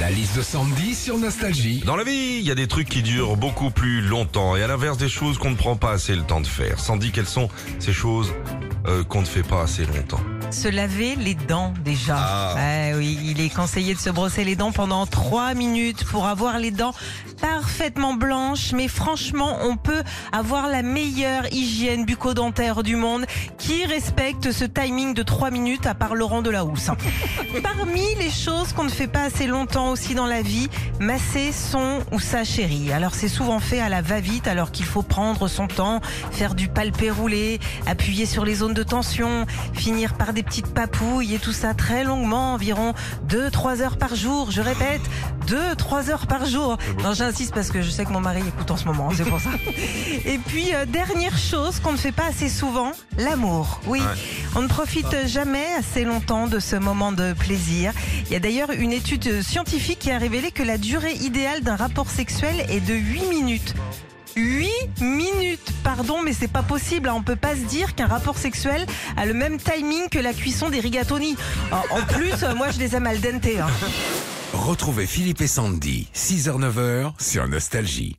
La liste de Sandy sur Nostalgie. Dans la vie, il y a des trucs qui durent beaucoup plus longtemps et à l'inverse des choses qu'on ne prend pas assez le temps de faire. Sandy, quelles sont ces choses euh, qu'on ne fait pas assez longtemps? Se laver les dents déjà. Ah. Ouais, oui, il est conseillé de se brosser les dents pendant 3 minutes pour avoir les dents parfaitement blanches. Mais franchement, on peut avoir la meilleure hygiène bucco-dentaire du monde qui respecte ce timing de 3 minutes à part Laurent Delahousse. Parmi les choses qu'on ne fait pas assez longtemps aussi dans la vie, masser son ou sa chérie. Alors c'est souvent fait à la va-vite alors qu'il faut prendre son temps, faire du palpé roulé, appuyer sur les zones de tension, finir par des petites papouilles et tout ça très longuement, environ 2-3 heures par jour. Je répète, 2-3 heures par jour. Non, j'insiste parce que je sais que mon mari écoute en ce moment, c'est pour ça. Et puis, euh, dernière chose qu'on ne fait pas assez souvent, l'amour. Oui, Ouais. on ne profite jamais assez longtemps de ce moment de plaisir. Il y a d'ailleurs une étude scientifique qui a révélé que la durée idéale d'un rapport sexuel est de 8 minutes. 8 minutes, pardon, mais c'est pas possible. hein. On peut pas se dire qu'un rapport sexuel a le même timing que la cuisson des rigatoni. En plus, euh, moi je les aime al dente. hein. Retrouvez Philippe et Sandy, 6h-9h sur Nostalgie.